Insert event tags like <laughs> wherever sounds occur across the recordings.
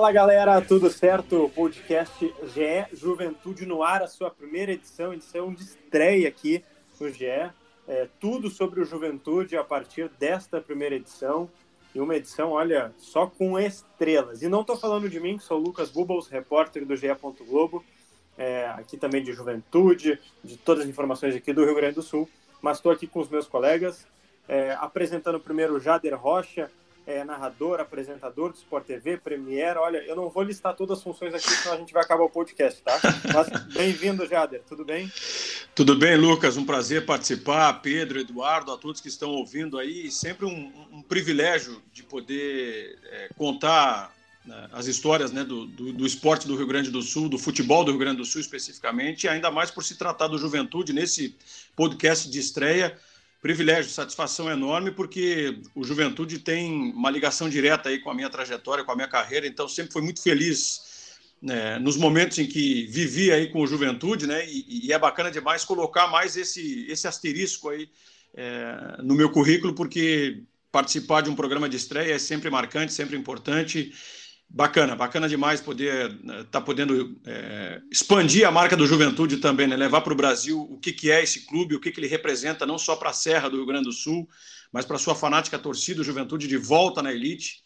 Fala galera, tudo certo? Podcast GE Juventude no ar, a sua primeira edição, edição de estreia aqui no GE. É, tudo sobre o Juventude a partir desta primeira edição. E uma edição, olha, só com estrelas. E não estou falando de mim, que sou o Lucas Bubbles, repórter do GE. Globo, é, aqui também de Juventude, de todas as informações aqui do Rio Grande do Sul. Mas estou aqui com os meus colegas, é, apresentando primeiro o Jader Rocha, é, narrador, apresentador do Sport TV, Premiere. Olha, eu não vou listar todas as funções aqui, senão a gente vai acabar o podcast, tá? Mas bem-vindo, Jader, tudo bem? Tudo bem, Lucas, um prazer participar. Pedro, Eduardo, a todos que estão ouvindo aí, sempre um, um privilégio de poder é, contar né, as histórias né, do, do, do, esporte do Rio Grande do Sul, do futebol do Rio Grande do Sul especificamente, ainda mais por se tratar do Juventude nesse podcast de estreia privilégio, satisfação enorme, porque o Juventude tem uma ligação direta aí com a minha trajetória, com a minha carreira, então sempre fui muito feliz né, nos momentos em que vivi aí com o Juventude, né, e, e é bacana demais colocar mais esse, esse asterisco aí é, no meu currículo, porque participar de um programa de estreia é sempre marcante, sempre importante, Bacana, bacana demais poder estar né, tá podendo é, expandir a marca do Juventude também, né? levar para o Brasil o que, que é esse clube, o que, que ele representa, não só para a Serra do Rio Grande do Sul, mas para a sua fanática torcida, Juventude de volta na elite.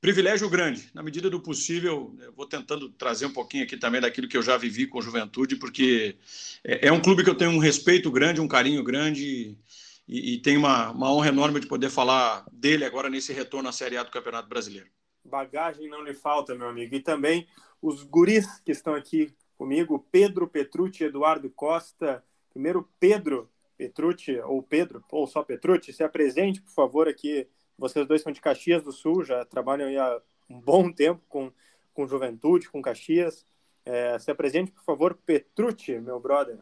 Privilégio grande, na medida do possível, vou tentando trazer um pouquinho aqui também daquilo que eu já vivi com Juventude, porque é, é um clube que eu tenho um respeito grande, um carinho grande e, e tenho uma, uma honra enorme de poder falar dele agora nesse retorno à Série A do Campeonato Brasileiro bagagem não lhe falta, meu amigo. E também os guris que estão aqui comigo, Pedro Petrucci, Eduardo Costa. Primeiro, Pedro Petrucci, ou Pedro, ou só Petrucci, se apresente, por favor, aqui. Vocês dois são de Caxias do Sul, já trabalham há um bom tempo com, com Juventude, com Caxias. É, se apresente, por favor, Petrucci, meu brother.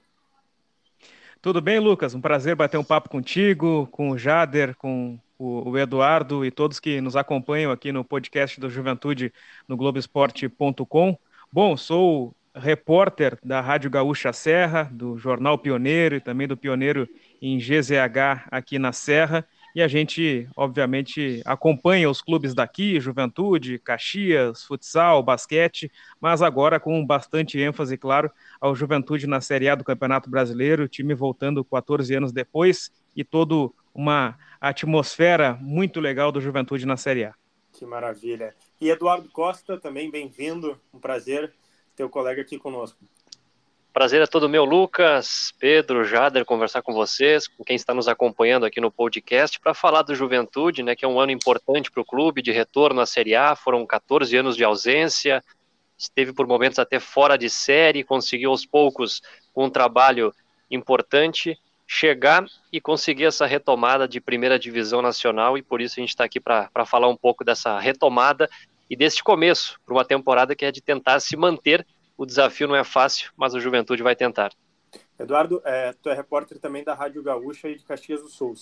Tudo bem, Lucas? Um prazer bater um papo contigo, com o Jader, com o, o, Eduardo e todos que nos acompanham aqui no podcast do Juventude no Globoesporte.com. Bom, sou repórter da Rádio Gaúcha Serra, do Jornal Pioneiro e também do Pioneiro em GZH aqui na Serra. E a gente, obviamente, acompanha os clubes daqui, Juventude, Caxias, futsal, basquete, mas agora com bastante ênfase, claro, ao Juventude na Série A do Campeonato Brasileiro, o time voltando 14 anos depois e todo uma atmosfera muito legal do Juventude na Série A. Que maravilha. E Eduardo Costa, também bem-vindo. Um prazer ter o colega aqui conosco. Prazer é todo meu, Lucas, Pedro, Jader, conversar com vocês, com quem está nos acompanhando aqui no podcast, para falar do Juventude, né, que é um ano importante para o clube, de retorno à Série A, foram 14 anos de ausência, esteve por momentos até fora de série, conseguiu aos poucos, com um trabalho importante, chegar e conseguir essa retomada de primeira divisão nacional e por isso a gente está aqui para falar um pouco dessa retomada e desse começo para uma temporada que é de tentar se manter. O desafio não é fácil, mas o Juventude vai tentar. Eduardo, é, tu é repórter também da Rádio Gaúcha e de Caxias do Sul.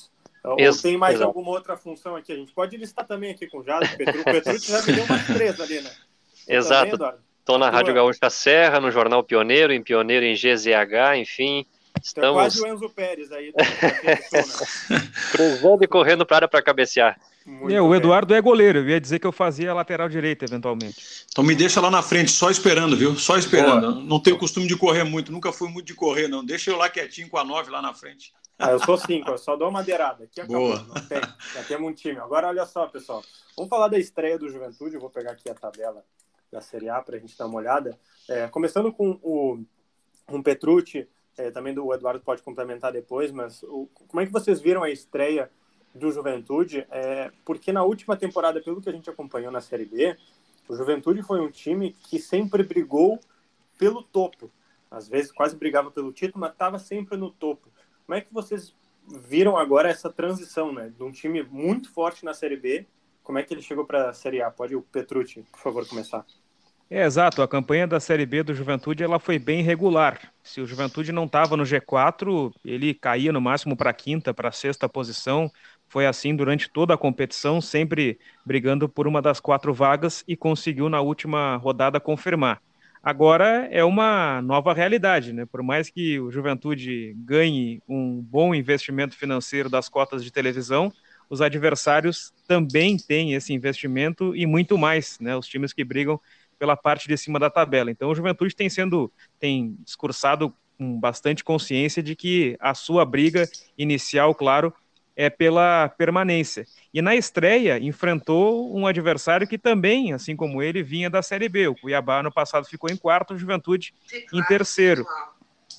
Ou Ex tem mais exato. alguma outra função aqui? A gente pode listar também aqui com o Jado, Petru. O Petru já me deu umas três ali, né? Exato. Estou na Rádio Gaúcha Serra, no Jornal Pioneiro, em Pioneiro em GZH, enfim, Estamos... É quase o Enzo Pérez aí. <laughs> Cruzando e correndo para a área para cabecear. É, o Eduardo é goleiro, eu ia dizer que eu fazia lateral direita eventualmente. Então me deixa lá na frente, só esperando, viu? Só esperando. Boa. Não tenho costume de correr muito, nunca fui muito de correr, não. Deixa eu lá quietinho com a 9 lá na frente. Ah, eu sou cinco, eu só dou uma madeirada. Aqui acabou, Boa. não tem. Já temos um time. Agora olha só, pessoal. Vamos falar da estreia do Juventude. Eu vou pegar aqui a tabela da Série A para a gente dar uma olhada. É, começando com o um Petrucci, é, também do Eduardo pode complementar depois, mas o, como é que vocês viram a estreia do Juventude? É, porque na última temporada, pelo que a gente acompanhou na Série B, o Juventude foi um time que sempre brigou pelo topo. Às vezes quase brigava pelo título, mas estava sempre no topo. Como é que vocês viram agora essa transição, né? De um time muito forte na Série B, como é que ele chegou para a Série A? Pode o Petrucci, por favor, começar. É, exato. A campanha da Série B do Juventude ela foi bem regular. Se o Juventude não estava no G4, ele caía no máximo para a quinta, para a sexta posição. Foi assim durante toda a competição, sempre brigando por uma das quatro vagas e conseguiu na última rodada confirmar. Agora é uma nova realidade, né? Por mais que o Juventude ganhe um bom investimento financeiro das cotas de televisão, os adversários também têm esse investimento e muito mais, né? Os times que brigam pela parte de cima da tabela. Então, o Juventude tem sendo, tem discursado com bastante consciência de que a sua briga inicial, claro, é pela permanência. E na estreia enfrentou um adversário que também, assim como ele, vinha da Série B. O Cuiabá no passado ficou em quarto, o Juventude em terceiro.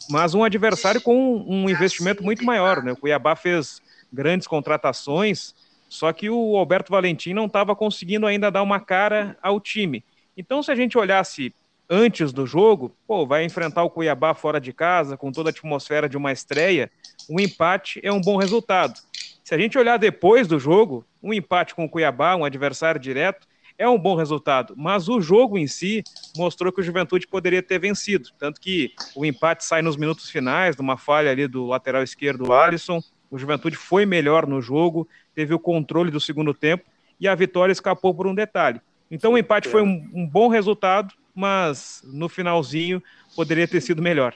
Mas um adversário com um investimento muito maior, né? O Cuiabá fez grandes contratações, só que o Alberto Valentim não estava conseguindo ainda dar uma cara ao time. Então, se a gente olhasse antes do jogo, pô, vai enfrentar o Cuiabá fora de casa, com toda a atmosfera de uma estreia, um empate é um bom resultado. Se a gente olhar depois do jogo, um empate com o Cuiabá, um adversário direto, é um bom resultado, mas o jogo em si mostrou que o Juventude poderia ter vencido, tanto que o empate sai nos minutos finais, numa falha ali do lateral esquerdo do Alisson, o Juventude foi melhor no jogo, teve o controle do segundo tempo e a vitória escapou por um detalhe. Então o empate foi um, um bom resultado, mas no finalzinho poderia ter sido melhor.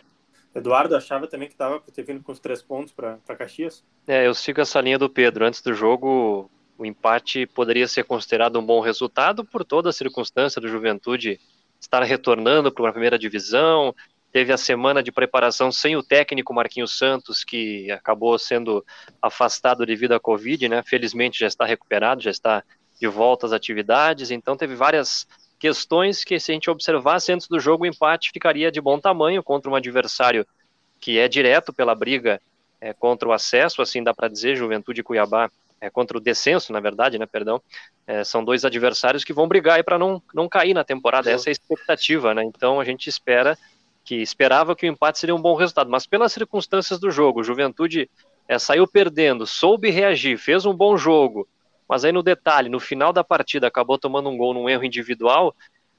Eduardo achava também que estava ter vindo com os três pontos para Caxias? É, eu sigo essa linha do Pedro. Antes do jogo, o empate poderia ser considerado um bom resultado por toda a circunstância do Juventude estar retornando para uma primeira divisão. Teve a semana de preparação sem o técnico Marquinhos Santos, que acabou sendo afastado devido à Covid, né? Felizmente já está recuperado, já está de volta às atividades, então teve várias questões que se a gente observasse antes do jogo o empate ficaria de bom tamanho contra um adversário que é direto pela briga é, contra o acesso, assim dá para dizer, Juventude Cuiabá é, contra o descenso, na verdade, né, perdão, é, são dois adversários que vão brigar para não, não cair na temporada, essa é a expectativa, né, então a gente espera que esperava que o empate seria um bom resultado, mas pelas circunstâncias do jogo, Juventude é, saiu perdendo, soube reagir, fez um bom jogo, mas aí no detalhe, no final da partida, acabou tomando um gol num erro individual,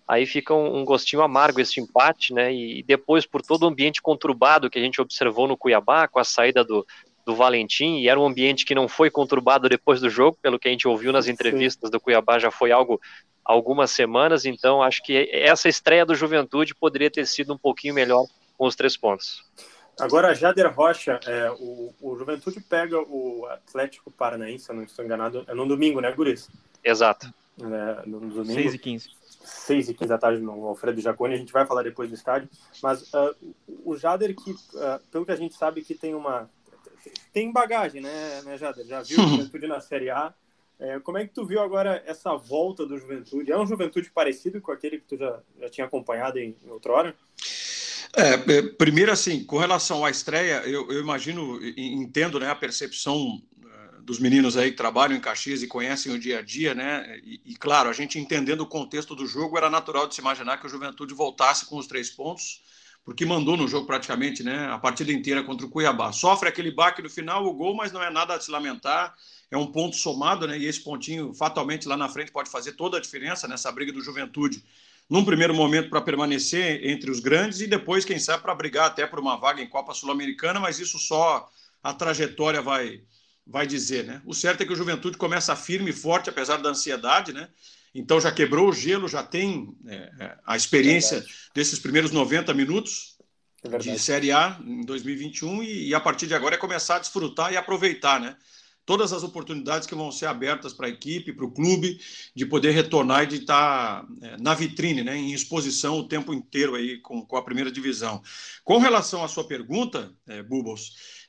aí fica um, um gostinho amargo esse empate, né? E depois, por todo o ambiente conturbado que a gente observou no Cuiabá, com a saída do, do Valentim, e era um ambiente que não foi conturbado depois do jogo, pelo que a gente ouviu nas entrevistas Sim. do Cuiabá, já foi algo algumas semanas, então acho que essa estreia do Juventude poderia ter sido um pouquinho melhor com os três pontos. Agora, Jader Rocha, é, o, o Juventude pega o Atlético Paranaense, se eu não estou enganado, é no domingo, né, Guris? Exato. É, no domingo. 6 e 15. 6 e 15 da tarde no Alfredo Jaconi, a gente vai falar depois do estádio, mas uh, o Jader, que, uh, pelo que a gente sabe, que tem uma... tem bagagem, né, né Jader? Já viu o <laughs> Juventude na Série A, é, como é que tu viu agora essa volta do Juventude? É um Juventude parecido com aquele que tu já, já tinha acompanhado em, em outrora? hora? É, é, primeiro, assim, com relação à estreia, eu, eu imagino, entendo né, a percepção é, dos meninos aí que trabalham em Caxias e conhecem o dia a dia, né? E, e, claro, a gente entendendo o contexto do jogo, era natural de se imaginar que o Juventude voltasse com os três pontos, porque mandou no jogo praticamente, né? A partida inteira contra o Cuiabá. Sofre aquele baque no final, o gol, mas não é nada a se lamentar. É um ponto somado, né? E esse pontinho, fatalmente, lá na frente pode fazer toda a diferença nessa briga do Juventude num primeiro momento para permanecer entre os grandes e depois, quem sabe, para brigar até por uma vaga em Copa Sul-Americana, mas isso só a trajetória vai, vai dizer, né? O certo é que o Juventude começa firme e forte, apesar da ansiedade, né? Então já quebrou o gelo, já tem é, é a experiência desses primeiros 90 minutos é de Série A em 2021 e, e a partir de agora é começar a desfrutar e aproveitar, né? Todas as oportunidades que vão ser abertas para a equipe, para o clube, de poder retornar e de estar é, na vitrine, né, em exposição o tempo inteiro aí com, com a primeira divisão. Com relação à sua pergunta, é,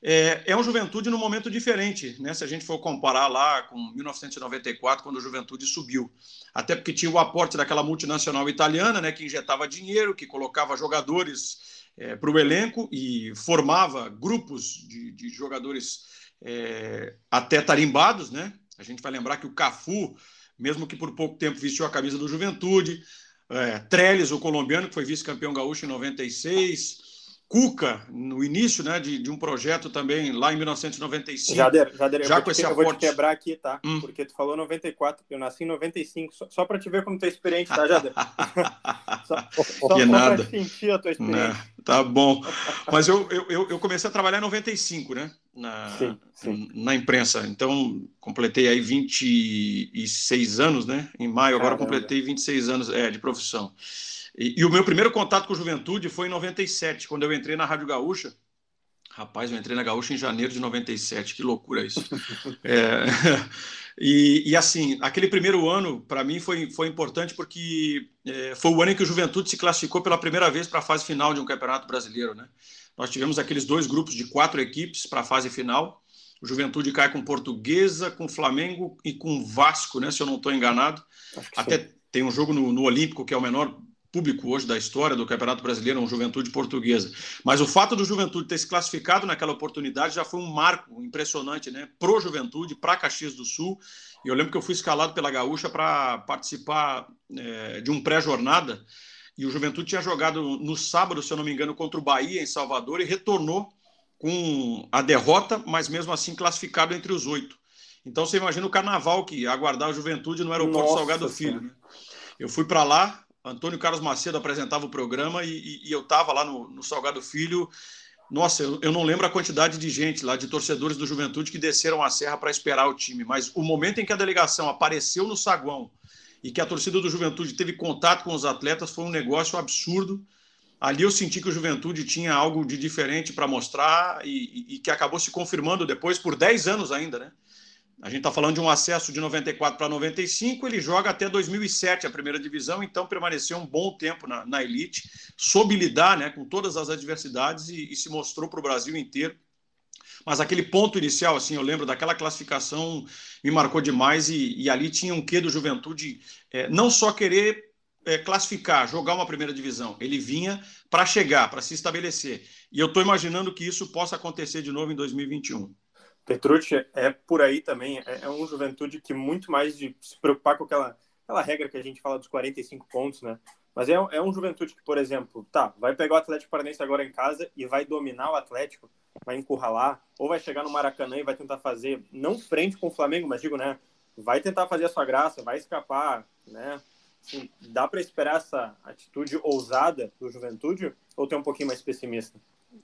é, é um Juventude num momento diferente, né? Se a gente for comparar lá com 1994, quando o Juventude subiu, até porque tinha o aporte daquela multinacional italiana, né, que injetava dinheiro, que colocava jogadores é, para o elenco e formava grupos de, de jogadores é, até tarimbados, né? A gente vai lembrar que o Cafu, mesmo que por pouco tempo vestiu a camisa do Juventude, é, Trellis, o colombiano, que foi vice-campeão gaúcho em 96, Cuca, no início né, de, de, um projeto também, lá em 1995. Jader, Jader já eu, com esse te, eu vou te quebrar aqui, tá? Hum. Porque tu falou 94, eu nasci em 95, só, só para te ver como tu é experiente, tá, Jader? <laughs> só só que nada. sentir a tua experiência. Não, tá bom. Mas eu, eu, eu comecei a trabalhar em 95, né? Na, sim, sim. na imprensa. Então, completei aí 26 anos, né? Em maio, agora Caramba. completei 26 anos é, de profissão. E, e, o meu primeiro contato com Juventude foi em 97, quando eu entrei na Rádio Gaúcha. Rapaz, eu entrei na Gaúcha em janeiro de 97, que loucura isso. <laughs> é, <laughs> e, e, assim, aquele primeiro ano, para mim, foi, foi importante porque é, foi o ano em que o Juventude se classificou pela primeira vez para a fase final de um campeonato brasileiro. Né? Nós tivemos aqueles dois grupos de quatro equipes para a fase final. O Juventude cai com Portuguesa, com Flamengo e com Vasco, né, se eu não estou enganado. Até tem um jogo no, no Olímpico, que é o menor público hoje da história do Campeonato Brasileiro, um Juventude Portuguesa. Mas o fato do Juventude ter se classificado naquela oportunidade já foi um marco impressionante, né? Pro Juventude, para Caxias do Sul. E eu lembro que eu fui escalado pela Gaúcha para participar é, de um pré-jornada. E o Juventude tinha jogado no sábado, se eu não me engano, contra o Bahia em Salvador e retornou com a derrota, mas mesmo assim classificado entre os oito. Então você imagina o carnaval que aguardar a Juventude no aeroporto Nossa, Salgado Filho. Né? Eu fui para lá, Antônio Carlos Macedo apresentava o programa e, e, e eu estava lá no, no, Salgado Filho. Nossa, eu, eu, não lembro a quantidade de gente lá, de torcedores do Juventude que desceram a serra para esperar o time, mas o momento em que a delegação apareceu no saguão e que a torcida do Juventude teve contato com os atletas foi um negócio absurdo. Ali eu senti que o Juventude tinha algo de diferente para mostrar e, e, que acabou se confirmando depois por 10 anos ainda, né? A gente está falando de um acesso de 94 para 95, ele joga até 2007 a primeira divisão, então permaneceu um bom tempo na, na elite, soube lidar né, com todas as adversidades e, e se mostrou para o Brasil inteiro. Mas aquele ponto inicial, assim, eu lembro daquela classificação, me marcou demais e, e ali tinha um quê do Juventude, é, não só querer é, classificar, jogar uma primeira divisão, ele vinha para chegar, para se estabelecer. E eu estou imaginando que isso possa acontecer de novo em 2021. Petrucci é por aí também, é, é um juventude que muito mais de se preocupar com aquela, aquela regra que a gente fala dos 45 pontos, né? Mas é, é um juventude que, por exemplo, tá, vai pegar o Atlético Paranaense agora em casa e vai dominar o Atlético, vai encurralar, ou vai chegar no Maracanã e vai tentar fazer, não frente com o Flamengo, mas digo, né? Vai tentar fazer a sua graça, vai escapar, né? Assim, dá para esperar essa atitude ousada do Juventude ou tem um pouquinho mais pessimista?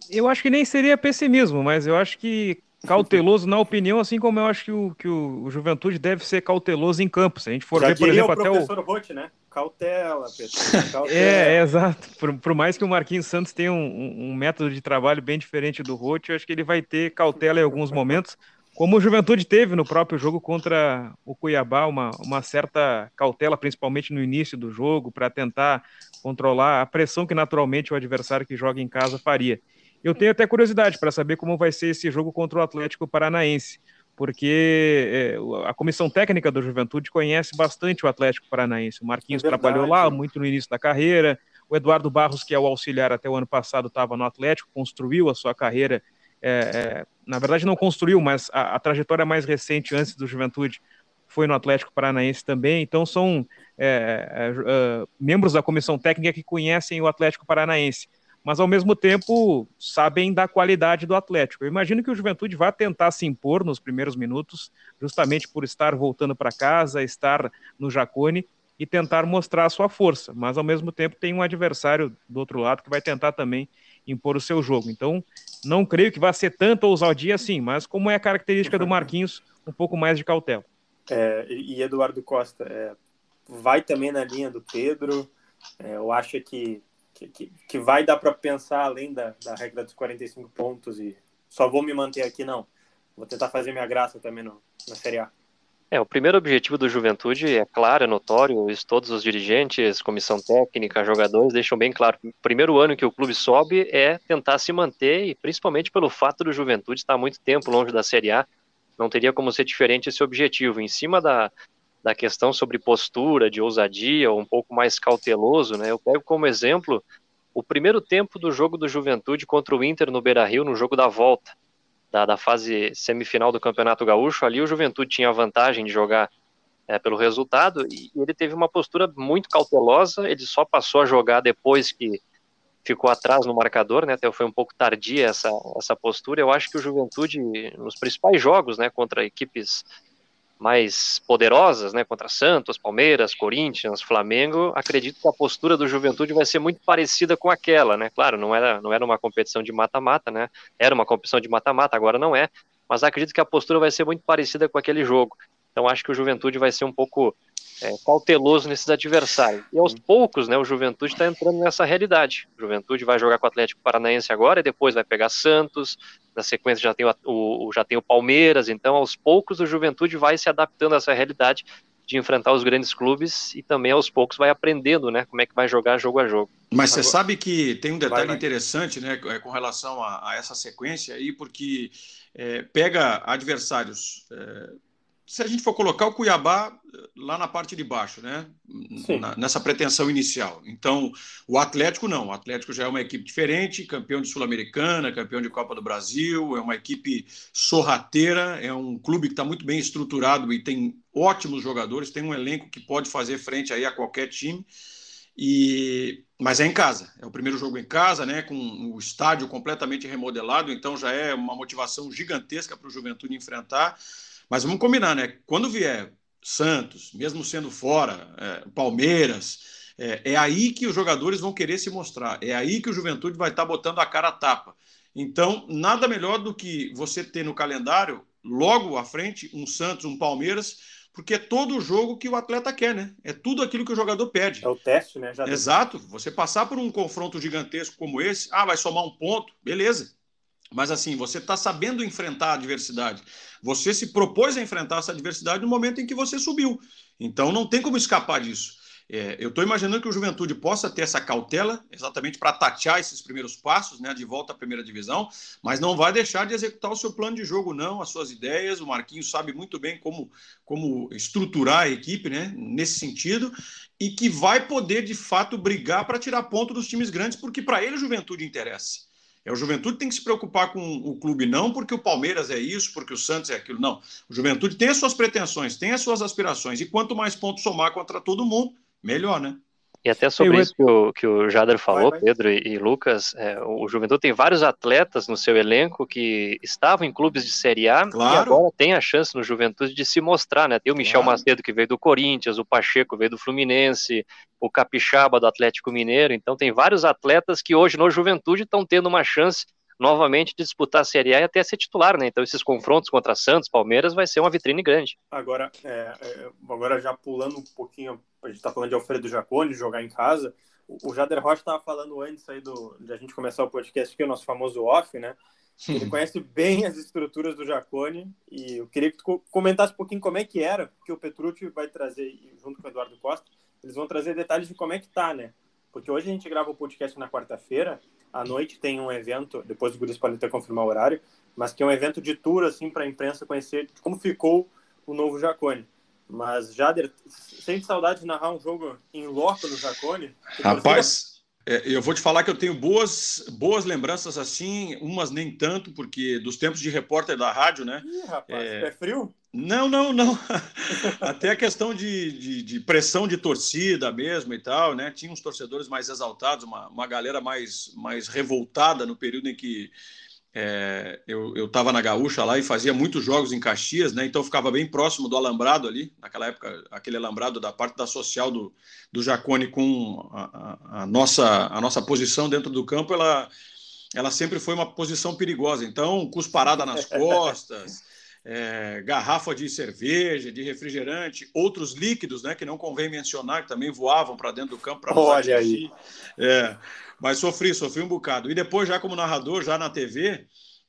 Eu acho que nem seria pessimismo, mas eu acho que cauteloso na opinião, assim como eu acho que o, que o, Juventude deve ser cauteloso em campo. Se a gente for Já ver, por exemplo, o até o. professor Roth, né? Cautela, Pedro. <laughs> Cautela. É, é, exato. Por, por, mais que o Marquinhos Santos tenha um, um, método de trabalho bem diferente do Roth, eu acho que ele vai ter cautela em alguns momentos, como o Juventude teve no próprio jogo contra o Cuiabá, uma, uma certa cautela, principalmente no início do jogo, para tentar controlar a pressão que naturalmente o adversário que joga em casa faria. Eu tenho até curiosidade para saber como vai ser esse jogo contra o Atlético Paranaense, porque é, a comissão técnica do Juventude conhece bastante o Atlético Paranaense. O Marquinhos é trabalhou lá muito no início da carreira. O Eduardo Barros, que é o auxiliar até o ano passado, estava no Atlético, construiu a sua carreira. É, é, na verdade, não construiu, mas a, a, trajetória mais recente antes do Juventude foi no Atlético Paranaense também. Então, são é, é, membros da comissão técnica que conhecem o Atlético Paranaense mas ao mesmo tempo sabem da qualidade do Atlético. Eu imagino que o Juventude vai tentar se impor nos primeiros minutos, justamente por estar voltando para casa, estar no Jacone e tentar mostrar a sua força, mas ao mesmo tempo tem um adversário do outro lado que vai tentar também impor o seu jogo. Então, não creio que vai ser tanta ousadia assim, mas como é a característica do Marquinhos, um pouco mais de cautela. É, e Eduardo Costa, é, vai também na linha do Pedro, é, eu acho que que, que, vai dar para pensar além da, da regra dos 45 pontos e só vou me manter aqui, não. Vou tentar fazer minha graça também no, na Série A. É, o primeiro objetivo do Juventude é claro, é notório, todos os dirigentes, comissão técnica, jogadores deixam bem claro. O primeiro ano que o clube sobe é tentar se manter e principalmente pelo fato do Juventude estar muito tempo longe da Série A, não teria como ser diferente esse objetivo. Em cima da, da questão sobre postura, de ousadia, ou um pouco mais cauteloso, né? Eu pego como exemplo o primeiro tempo do jogo do Juventude contra o Inter no Beira-Rio, no jogo da volta, da, da, fase semifinal do Campeonato Gaúcho. Ali o Juventude tinha a vantagem de jogar é, pelo resultado e ele teve uma postura muito cautelosa. Ele só passou a jogar depois que ficou atrás no marcador, né? Até foi um pouco tardia essa, essa postura. Eu acho que o Juventude, nos principais jogos, né, contra equipes mais poderosas, né, contra Santos, Palmeiras, Corinthians, Flamengo, acredito que a postura do Juventude vai ser muito parecida com aquela, né? Claro, não era, não era uma competição de mata-mata, né? Era uma competição de mata-mata, agora não é, mas acredito que a postura vai ser muito parecida com aquele jogo. Então acho que o Juventude vai ser um pouco é, cauteloso nesses adversários. E aos poucos, né, o Juventude está entrando nessa realidade. O Juventude vai jogar com o Atlético Paranaense agora, e depois vai pegar Santos, na sequência já tem o, o, já tem o Palmeiras, então aos poucos o Juventude vai se adaptando a essa realidade de enfrentar os grandes clubes e também aos poucos vai aprendendo, né, como é que vai jogar jogo a jogo. Mas você sabe que tem um detalhe vai, vai. interessante, né, é, com relação a, a, essa sequência aí, porque é, pega adversários é, se a gente for colocar o Cuiabá eh, lá na parte de baixo, né? Na, nessa pretensão inicial. Então, o Atlético não. O Atlético já é uma equipe diferente, campeão de Sul-Americana, campeão de Copa do Brasil, é uma equipe sorrateira, é um clube que está muito bem estruturado e tem ótimos jogadores, tem um elenco que pode fazer frente aí a qualquer time. E mas é em casa, é o primeiro jogo em casa, né? Com o estádio completamente remodelado, então já é uma motivação gigantesca para o Juventude enfrentar. Mas vamos combinar, né? Quando vier Santos, mesmo sendo fora, é, Palmeiras, é, é, aí que os jogadores vão querer se mostrar. É aí que o Juventude vai estar tá botando a cara a tapa. Então, nada melhor do que você ter no calendário, logo à frente, um Santos, um Palmeiras, porque é todo o jogo que o atleta quer, né? É tudo aquilo que o jogador pede. É o teste, né? Já Exato. Você passar por um confronto gigantesco como esse, ah, vai somar um ponto, beleza. Mas assim, você está sabendo enfrentar a adversidade. Você se propôs a enfrentar essa adversidade no momento em que você subiu. Então não tem como escapar disso. É, eu estou imaginando que o Juventude possa ter essa cautela, exatamente para tatear esses primeiros passos, né, de volta à primeira divisão, mas não vai deixar de executar o seu plano de jogo, não, as suas ideias. O Marquinhos sabe muito bem como, como estruturar a equipe né, nesse sentido, e que vai poder, de fato, brigar para tirar ponto dos times grandes, porque para ele o Juventude interessa. É, o Juventude tem que se preocupar com o clube, não porque o Palmeiras é isso, porque o Santos é aquilo, não. O Juventude tem as suas pretensões, tem as suas aspirações, e quanto mais pontos somar contra todo mundo, melhor, né? E até sobre isso que o, que o Jader falou, vai, vai. Pedro e, e Lucas, é, o Juventude tem vários atletas no seu elenco que estavam em clubes de Série A claro. e agora tem a chance no Juventude de se mostrar, né? Tem o Michel claro. Macedo que veio do Corinthians, o Pacheco veio do Fluminense, o Capixaba do Atlético Mineiro, então tem vários atletas que hoje no Juventude estão tendo uma chance novamente disputar a Série A e até ser titular, né? Então esses confrontos contra Santos, Palmeiras vai ser uma vitrine grande. Agora, é, é, agora já pulando um pouquinho, a gente está falando de Alfredo Jaconi, jogar em casa. O, Jader Rocha estava falando antes aí do, de a gente começar o podcast aqui, o nosso famoso off, né? <laughs> Ele conhece bem as estruturas do Jacone e eu queria que tu comentasse um pouquinho como é que era, porque o Petrucci vai trazer, junto com o Eduardo Costa, eles vão trazer detalhes de como é que tá, né? Porque hoje a gente grava o podcast na quarta-feira à noite tem um evento, depois o Guris pode até confirmar o horário, mas que é um evento de tour, assim, para a imprensa conhecer como ficou o novo Jacone. Mas, Jader, sente saudade de narrar um jogo em loco no Jacone? Rapaz, é, eu vou te falar que eu tenho boas, boas lembranças assim, umas nem tanto, porque dos tempos de repórter da rádio, né? Ih, rapaz, é, é frio? Não, não, não. <laughs> Até a questão de, de, de, pressão de torcida mesmo e tal, né? Tinha uns torcedores mais exaltados, uma, uma galera mais, mais revoltada no período em que é, eu estava na Gaúcha lá e fazia muitos jogos em Caxias, né? Então ficava bem próximo do alambrado ali, naquela época, aquele alambrado da parte da social do, do Jacone com a, a, a nossa, a nossa posição dentro do campo, ela, ela sempre foi uma posição perigosa. Então, cusparada nas costas <laughs> é, garrafa de cerveja, de refrigerante, outros líquidos, né, que não convém mencionar, que também voavam para dentro do campo para Olha aí. É, mas sofri, sofri um bocado. E depois, já como narrador, já na TV,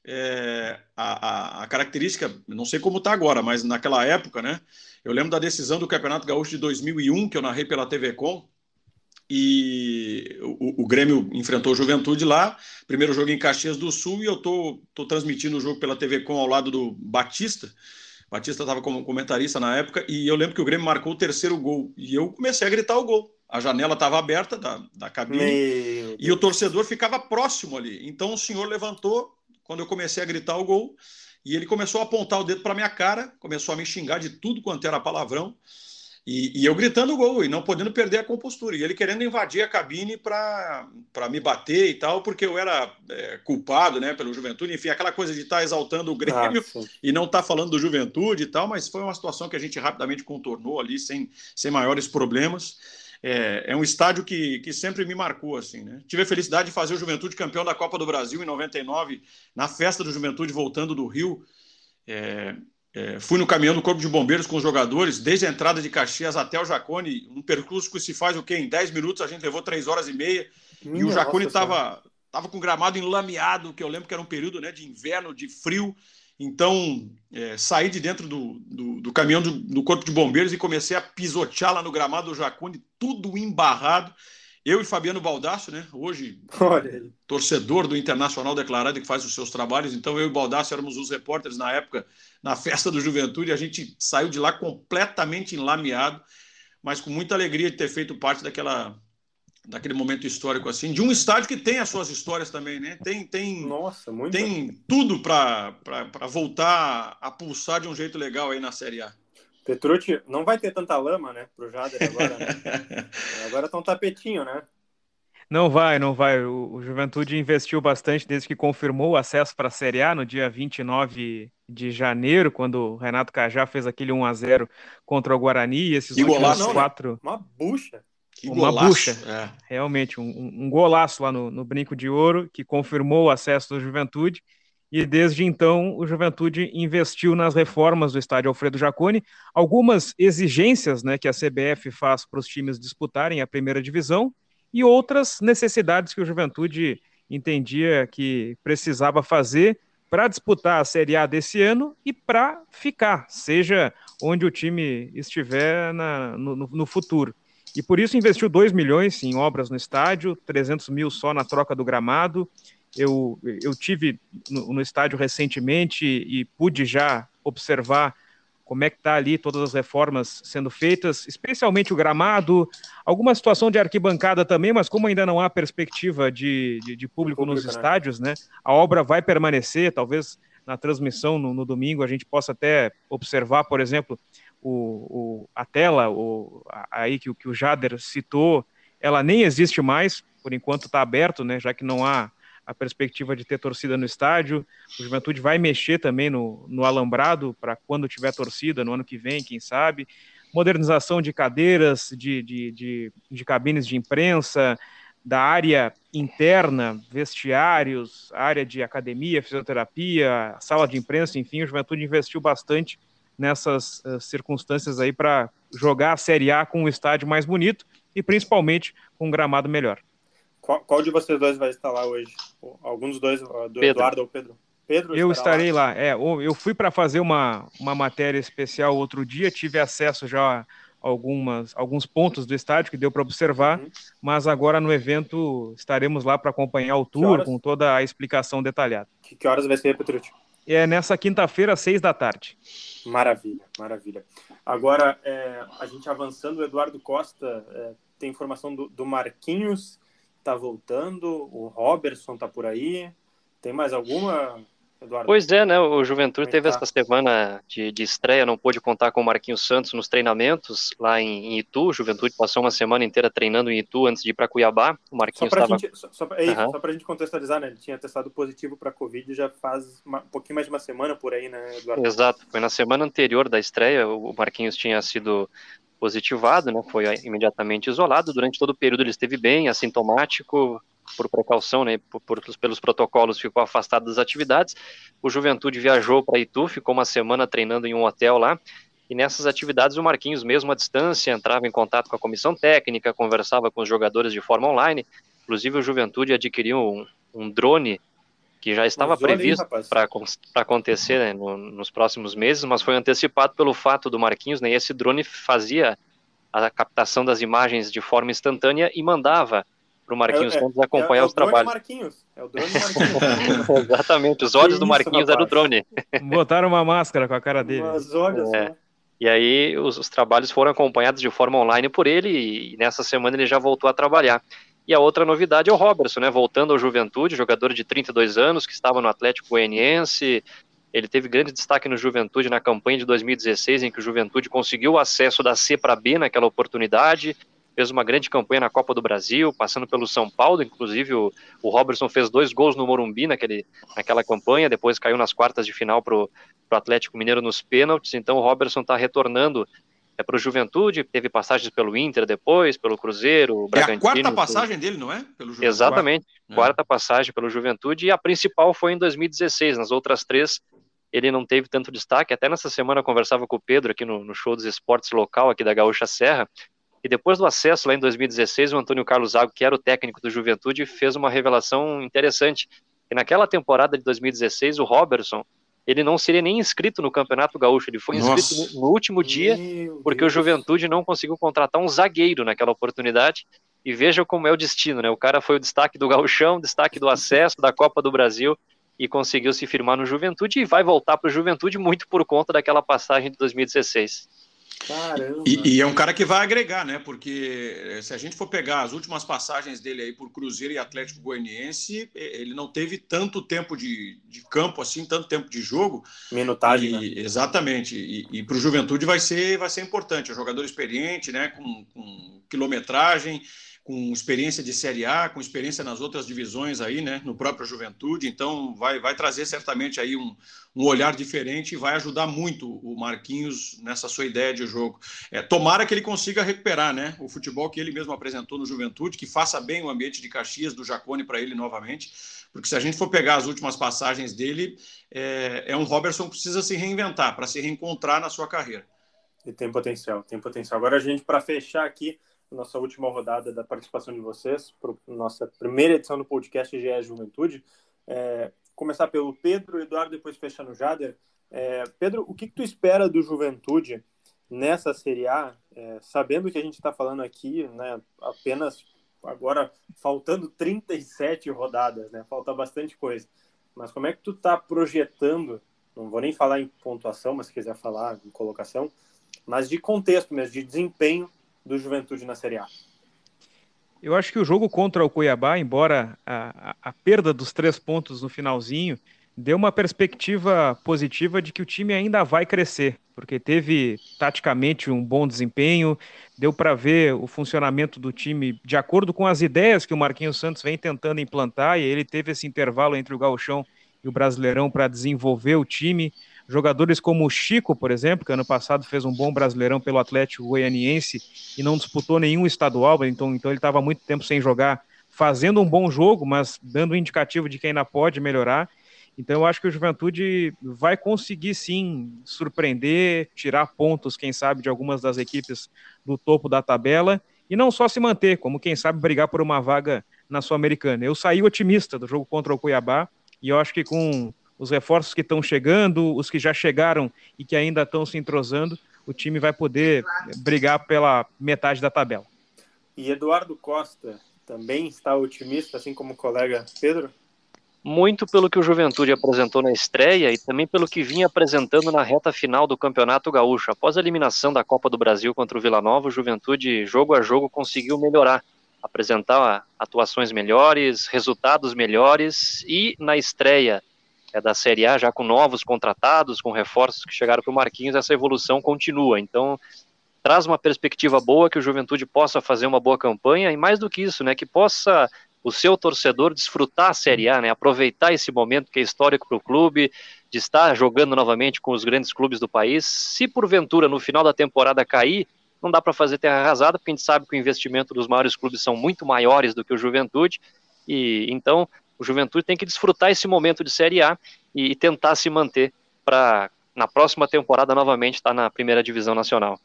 é, a, a, a, característica, não sei como está agora, mas naquela época, né? Eu lembro da decisão do Campeonato Gaúcho de 2001, que eu narrei pela TV Com, e o, o, Grêmio enfrentou o Juventude lá, primeiro jogo em Caxias do Sul, e eu tô, tô transmitindo o jogo pela TV Com ao lado do Batista. Batista estava como comentarista na época, e eu lembro que o Grêmio marcou o terceiro gol, e eu comecei a gritar o gol. A janela estava aberta da, da cabine, e o torcedor ficava próximo ali. Então o senhor levantou, quando eu comecei a gritar o gol, e ele começou a apontar o dedo para minha cara, começou a me xingar de tudo quanto era palavrão. E, e, eu gritando gol e não podendo perder a compostura. E ele querendo invadir a cabine para me bater e tal, porque eu era é, culpado né, pelo Juventude. Enfim, aquela coisa de estar tá exaltando o Grêmio ah, e não estar tá falando do Juventude e tal, mas foi uma situação que a gente rapidamente contornou ali, sem, sem maiores problemas. É, é um estádio que, que sempre me marcou. assim, né? Tive a felicidade de fazer o Juventude campeão da Copa do Brasil em 99, na festa do Juventude, voltando do Rio. É, é, fui no caminhão do Corpo de Bombeiros com os jogadores, desde a entrada de Caxias até o Jacone, um percurso que se faz o quê? Em 10 minutos a gente levou 3 horas e meia. Minha e o Jacone estava tava com gramado enlameado, que eu lembro que era um período né, de inverno, de frio. Então, é, saí de dentro do, do, do caminhão do, do, Corpo de Bombeiros e comecei a pisotear lá no gramado do Jacone, tudo embarrado. Eu e Fabiano Baldasso, né? Hoje, torcedor do Internacional declarado que faz os seus trabalhos. Então, eu e Baldasso éramos os repórteres na época, na festa do Juventude. A gente saiu de lá completamente enlameado, mas com muita alegria de ter feito parte daquela, daquele momento histórico assim, de um estádio que tem as suas histórias também, né? Tem, tem, Nossa, muito tem tudo para voltar a pulsar de um jeito legal aí na Série A. Petrucci não vai ter tanta lama, né, pro Jader agora. Né? <laughs> agora tá um tapetinho, né? Não vai, não vai. O, Juventude investiu bastante desde que confirmou o acesso para a Série A no dia 29 de janeiro, quando o Renato Cajá fez aquele 1 a 0 contra o Guarani. E esses que últimos golaço, quatro. Né? Uma bucha. Que uma golaço, bucha, é. realmente, um, um, golaço lá no, no Brinco de Ouro, que confirmou o acesso do Juventude e desde então o Juventude investiu nas reformas do estádio Alfredo Jaconi, algumas exigências né, que a CBF faz para os times disputarem a primeira divisão e outras necessidades que o Juventude entendia que precisava fazer para disputar a Série A desse ano e para ficar, seja onde o time estiver na, no, no, futuro. E por isso investiu 2 milhões em obras no estádio, 300 mil só na troca do gramado, eu, eu tive no, no estádio recentemente e pude já observar como é que está ali todas as reformas sendo feitas, especialmente o gramado, alguma situação de arquibancada também, mas como ainda não há perspectiva de, de, de público, público, nos né? estádios, né? A obra vai permanecer, talvez na transmissão no, no domingo a gente possa até observar, por exemplo, o, o a tela o, a, aí que, que o Jader citou, ela nem existe mais, por enquanto está aberto, né? Já que não há a perspectiva de ter torcida no estádio. O Juventude vai mexer também no, no alambrado para quando tiver torcida, no ano que vem, quem sabe. Modernização de cadeiras, de, de, de, de cabines de imprensa, da área interna, vestiários, área de academia, fisioterapia, sala de imprensa, enfim, o Juventude investiu bastante nessas uh, circunstâncias aí para jogar a Série A com um estádio mais bonito e principalmente com um gramado melhor. Qual, qual, de vocês dois vai estar lá hoje? Algum dos dois, do Pedro. Eduardo ou Pedro? Pedro eu estarei lá. lá. É, eu fui para fazer uma, uma matéria especial outro dia, tive acesso já a algumas, alguns pontos do estádio que deu para observar, uhum. mas agora no evento estaremos lá para acompanhar o tour com toda a explicação detalhada. Que, que horas vai ser, Petrucci? É nessa quinta-feira, seis da tarde. Maravilha, maravilha. Agora, é, a gente avançando, o Eduardo Costa é, tem informação do, do Marquinhos tá voltando, o Robertson tá por aí. Tem mais alguma, Eduardo? Pois é, né? O Juventude teve essa semana de, de estreia, não pôde contar com o Marquinhos Santos nos treinamentos lá em, em Itu. O Juventude passou uma semana inteira treinando em Itu antes de ir para Cuiabá. O Marquinhos estava. Só, só, uhum. para a gente contextualizar, né? Ele tinha testado positivo para Covid já faz uma, um pouquinho mais de uma semana por aí, né, Eduardo? Exato. Foi na semana anterior da estreia. O Marquinhos tinha sido positivado, né, foi imediatamente isolado. Durante todo o período ele esteve bem, assintomático, por precaução, né, por, por, pelos protocolos, ficou afastado das atividades. O Juventude viajou para Itu, ficou uma semana treinando em um hotel lá. E nessas atividades, o Marquinhos, mesmo à distância, entrava em contato com a comissão técnica, conversava com os jogadores de forma online. Inclusive, o Juventude adquiriu um, um drone que já estava previsto para acontecer né, no, nos próximos meses, mas foi antecipado pelo fato do Marquinhos, né, e esse drone fazia a captação das imagens de forma instantânea e mandava para o Marquinhos é, Santos acompanhar é, é os trabalhos. Marquinhos. É o drone <laughs> Marquinhos. Exatamente, os olhos do Marquinhos eram o drone. Botaram uma máscara com a cara dele. Mas olha é. só. E aí os, os, trabalhos foram acompanhados de forma online por ele e nessa semana ele já voltou a trabalhar. E a outra novidade é o Robertson, né? Voltando ao Juventude, jogador de 32 anos, que estava no Atlético Goianiense, Ele teve grande destaque no Juventude na campanha de 2016, em que o Juventude conseguiu o acesso da C para B naquela oportunidade, fez uma grande campanha na Copa do Brasil, passando pelo São Paulo, inclusive. O, o Robertson fez dois gols no Morumbi naquele, naquela campanha, depois caiu nas quartas de final para o Atlético Mineiro nos pênaltis, então o Robertson está retornando é para o Juventude, teve passagens pelo Inter depois, pelo Cruzeiro, Bragantino. É a quarta passagem dele, não é? Pelo Juventude. Exatamente, é. quarta passagem pelo Juventude, e a principal foi em 2016, nas outras três ele não teve tanto destaque, até nessa semana eu conversava com o Pedro aqui no, no show dos esportes local aqui da Gaúcha Serra, e depois do acesso lá em 2016, o Antônio Carlos Zago, que era o técnico do Juventude, fez uma revelação interessante. E naquela temporada de 2016, o Robertson, ele não seria nem inscrito no Campeonato Gaúcho, ele foi inscrito no, no, último dia, porque Deus. o Juventude não conseguiu contratar um zagueiro naquela oportunidade. E veja como é o destino, né? O cara foi o destaque do Gauchão, destaque do acesso, da Copa do Brasil, e conseguiu se firmar no Juventude e vai voltar para o Juventude muito por conta daquela passagem de 2016. Caramba. E, e, é um cara que vai agregar, né? Porque eh, se a gente for pegar as últimas passagens dele aí por Cruzeiro e Atlético Goianiense, ele não teve tanto tempo de, de campo assim, tanto tempo de jogo. Minutagem. E, né? Exatamente. E, e para o Juventude vai ser, vai ser importante. É um jogador experiente, né? Com, com quilometragem com experiência de Série A, com experiência nas outras divisões aí, né, no próprio Juventude, então vai, vai trazer certamente aí um, um olhar diferente e vai ajudar muito o Marquinhos nessa sua ideia de jogo. É, tomara que ele consiga recuperar, né, o futebol que ele mesmo apresentou no Juventude, que faça bem o ambiente de Caxias, do Jacone para ele novamente, porque se a gente for pegar as últimas passagens dele, é, é um Robertson que precisa se reinventar, para se reencontrar na sua carreira. E tem potencial, tem potencial. Agora a gente, para fechar aqui, nossa última rodada da participação de vocês, para nossa primeira edição do podcast GE Juventude. É, começar pelo Pedro, Eduardo, depois fechar no Jader. É, Pedro, o que, que, tu espera do Juventude nessa Série A, é, sabendo que a gente está falando aqui, né, apenas agora faltando 37 rodadas, né, falta bastante coisa. Mas como é que tu está projetando, não vou nem falar em pontuação, mas se quiser falar em colocação, mas de contexto mesmo, de desempenho do Juventude na Série A? Eu acho que o jogo contra o Cuiabá, embora a, a, a perda dos três pontos no finalzinho, deu uma perspectiva positiva de que o time ainda vai crescer, porque teve taticamente um bom desempenho, deu para ver o funcionamento do time de acordo com as ideias que o Marquinhos Santos vem tentando implantar, e ele teve esse intervalo entre o Gauchão e o Brasileirão para desenvolver o time. Jogadores como o Chico, por exemplo, que ano passado fez um bom brasileirão pelo Atlético Goianiense e não disputou nenhum estadual, então, então ele estava muito tempo sem jogar, fazendo um bom jogo, mas dando um indicativo de que ainda pode melhorar. Então eu acho que o Juventude vai conseguir sim surpreender, tirar pontos, quem sabe, de algumas das equipes do topo da tabela e não só se manter, como quem sabe brigar por uma vaga na Sul-Americana. Eu saí otimista do jogo contra o Cuiabá e eu acho que com os reforços que estão chegando, os que já chegaram e que ainda estão se entrosando, o time vai poder brigar pela metade da tabela. E Eduardo Costa também está otimista, assim como o colega Pedro? Muito pelo que o Juventude apresentou na estreia e também pelo que vinha apresentando na reta final do Campeonato Gaúcho. Após a eliminação da Copa do Brasil contra o Vila Nova, o Juventude, jogo a jogo, conseguiu melhorar, apresentar atuações melhores, resultados melhores e na estreia é, da Série A, já com novos contratados, com reforços que chegaram para o Marquinhos, essa evolução continua. Então, traz uma perspectiva boa que o Juventude possa fazer uma boa campanha e mais do que isso, né, que possa o seu torcedor desfrutar a Série A, né, aproveitar esse momento que é histórico para o clube, de estar jogando novamente com os grandes clubes do país. Se porventura no final da temporada cair, não dá para fazer terra arrasada, porque a gente sabe que o investimento dos maiores clubes são muito maiores do que o Juventude, e então o Juventude tem que desfrutar esse momento de Série A e, e tentar se manter para na próxima temporada novamente estar tá na primeira divisão nacional.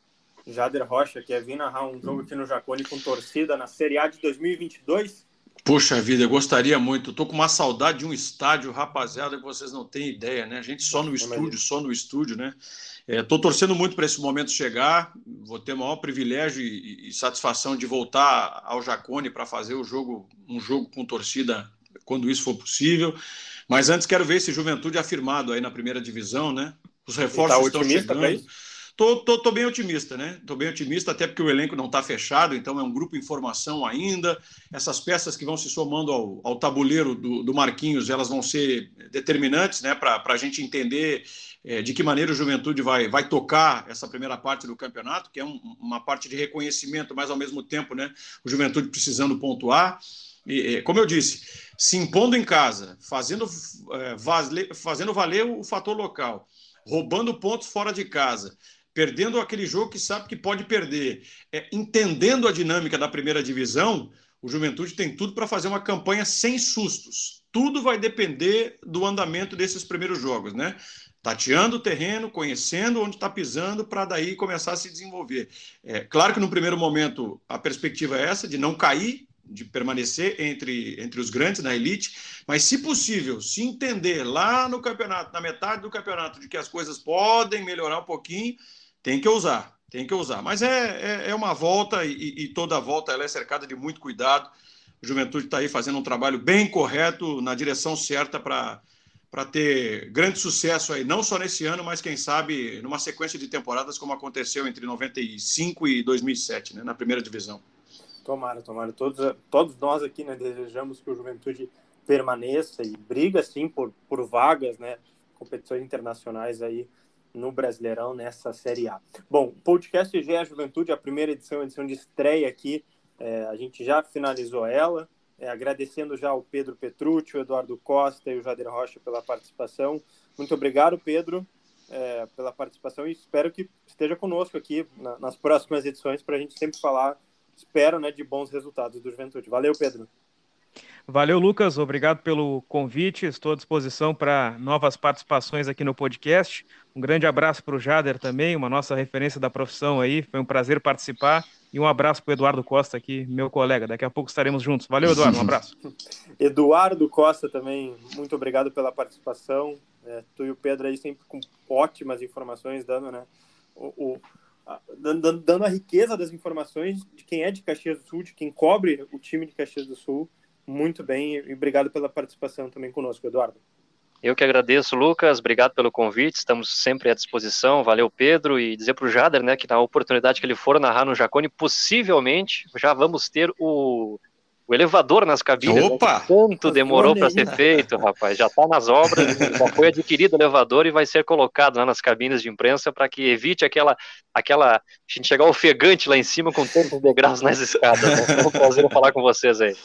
Jader Rocha, quer vir narrar um jogo aqui no Jacone com torcida na Série A de 2022? Puxa vida, eu gostaria muito. Estou com uma saudade de um estádio, rapaziada, que vocês não têm ideia, né? A gente só no estúdio, só no estúdio, né? Estou é, torcendo muito para esse momento chegar. Vou ter o maior privilégio e, e satisfação de voltar ao Jacone para fazer o jogo, um jogo com torcida quando isso for possível. Mas antes quero ver esse Juventude afirmado aí na primeira divisão, né? Os reforços tá estão chegando. Tô, tô, tô, bem otimista, né? Tô bem otimista, até porque o elenco não está fechado, então é um grupo em formação ainda. Essas peças que vão se somando ao, ao tabuleiro do, do, Marquinhos, elas vão ser determinantes, né? Para a gente entender é, de que maneira o Juventude vai, vai tocar essa primeira parte do campeonato, que é um, uma parte de reconhecimento, mas ao mesmo tempo, né? O Juventude precisando pontuar. Como eu disse, se impondo em casa, fazendo, é, valer, fazendo valer o fator local, roubando pontos fora de casa perdendo aquele jogo que sabe que pode perder, é, entendendo a dinâmica da primeira divisão, o Juventude tem tudo para fazer uma campanha sem sustos. Tudo vai depender do andamento desses primeiros jogos, né? Tateando o terreno, conhecendo onde está pisando, para daí começar a se desenvolver. É, claro que no primeiro momento a perspectiva é essa, de não cair, de permanecer entre, entre os grandes na elite, mas se possível, se entender lá no campeonato, na metade do campeonato, de que as coisas podem melhorar um pouquinho, tem que ousar, tem que ousar. Mas é, é, é uma volta e, e, toda volta ela é cercada de muito cuidado. A Juventude está aí fazendo um trabalho bem correto, na direção certa para para ter grande sucesso aí, não só nesse ano, mas quem sabe numa sequência de temporadas como aconteceu entre 95 e 2007, né, na primeira divisão. Tomara, tomara. Todos, todos nós aqui né, desejamos que o Juventude permaneça e briga sim por, por vagas, né, competições internacionais aí no Brasileirão nessa Série A. Bom, podcast GE Juventude, a primeira edição, edição de estreia aqui, é, a gente já finalizou ela, é, agradecendo já o Pedro Petrucci, o Eduardo Costa e o Jader Rocha pela participação. Muito obrigado, Pedro, é, pela participação e espero que esteja conosco aqui na, nas próximas edições para a gente sempre falar, espero, né, de bons resultados do Juventude. Valeu, Pedro. Valeu, Lucas. Obrigado pelo convite. Estou à disposição para novas participações aqui no podcast. Um grande abraço para o Jader também, uma nossa referência da profissão aí. Foi um prazer participar. E um abraço para o Eduardo Costa aqui, meu colega. Daqui a pouco estaremos juntos. Valeu, Eduardo. Um abraço. <laughs> Eduardo Costa também, muito obrigado pela participação. É, tu e o Pedro aí sempre com ótimas informações, dando, né? O, o dando, a riqueza das informações de quem é de Caxias do Sul, de quem cobre o time de Caxias do Sul. Muito bem, e obrigado pela participação também conosco, Eduardo. Eu que agradeço, Lucas. Obrigado pelo convite. Estamos sempre à disposição. Valeu, Pedro. E dizer para o Jader, né, que na oportunidade que ele for narrar no Jacone, possivelmente já vamos ter o o elevador nas cabines. Né? Opa! Né? Quanto demorou para ser feito, rapaz? Já está nas obras, <laughs> já foi adquirido o elevador e vai ser colocado lá nas cabines de imprensa para que evite aquela, aquela. A gente chegar ofegante lá em cima com tantos degraus nas escadas. Né? É um prazer falar com vocês aí.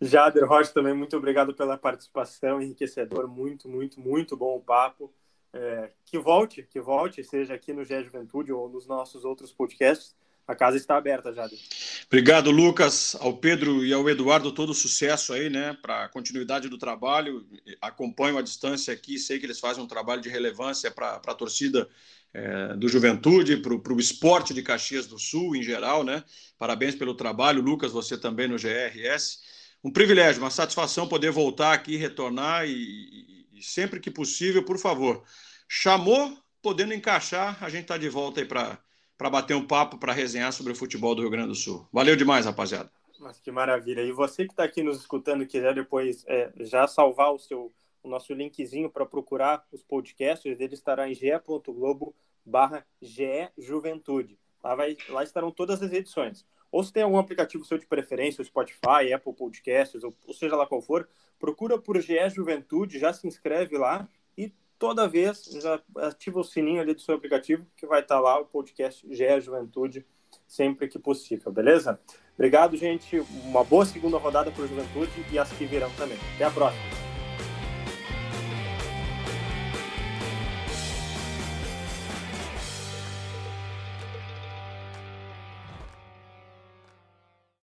Jader Rocha, também muito obrigado pela participação, enriquecedor, muito, muito, muito bom o papo. É, que volte, que volte, seja aqui no GE Juventude ou nos nossos outros podcasts a casa está aberta, Jade. Obrigado, Lucas, ao Pedro e ao Eduardo, todo sucesso aí, né, para a continuidade do trabalho. Acompanho a distância aqui, sei que eles fazem um trabalho de relevância para a torcida é, do Juventude, para o esporte de Caxias do Sul em geral, né? Parabéns pelo trabalho, Lucas, você também no GRS. Um privilégio, uma satisfação poder voltar aqui, retornar e, e sempre que possível, por favor, chamou, podendo encaixar, a gente está de volta aí para para bater um papo, para resenhar sobre o futebol do Rio Grande do Sul. Valeu demais, rapaziada. Mas que maravilha. E você que está aqui nos escutando, quiser depois é, já salvar o seu o nosso linkzinho para procurar os podcasts, ele estará em ge.globo barra Juventude. Lá, vai, lá estarão todas as edições. Ou se tem algum aplicativo seu de preferência, o Spotify, Apple Podcasts, ou, ou seja lá qual for, procura por GE Juventude, já se inscreve lá toda vez já ativa o sininho ali do seu aplicativo que vai estar lá o podcast GE Juventude sempre que possível, beleza? Obrigado, gente. Uma boa segunda rodada para o Juventude e as que virão também. Até a próxima.